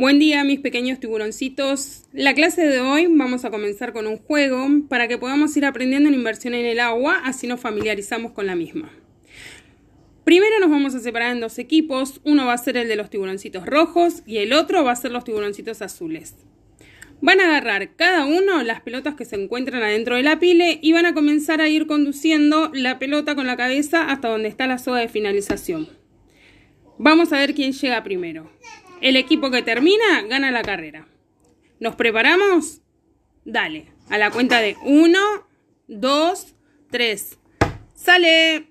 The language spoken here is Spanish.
Buen día mis pequeños tiburoncitos. La clase de hoy vamos a comenzar con un juego para que podamos ir aprendiendo en inversión en el agua, así nos familiarizamos con la misma. Primero nos vamos a separar en dos equipos, uno va a ser el de los tiburoncitos rojos y el otro va a ser los tiburoncitos azules. Van a agarrar cada uno las pelotas que se encuentran adentro de la pile y van a comenzar a ir conduciendo la pelota con la cabeza hasta donde está la soga de finalización. Vamos a ver quién llega primero. El equipo que termina gana la carrera. ¿Nos preparamos? Dale, a la cuenta de 1, 2, 3. ¡Sale!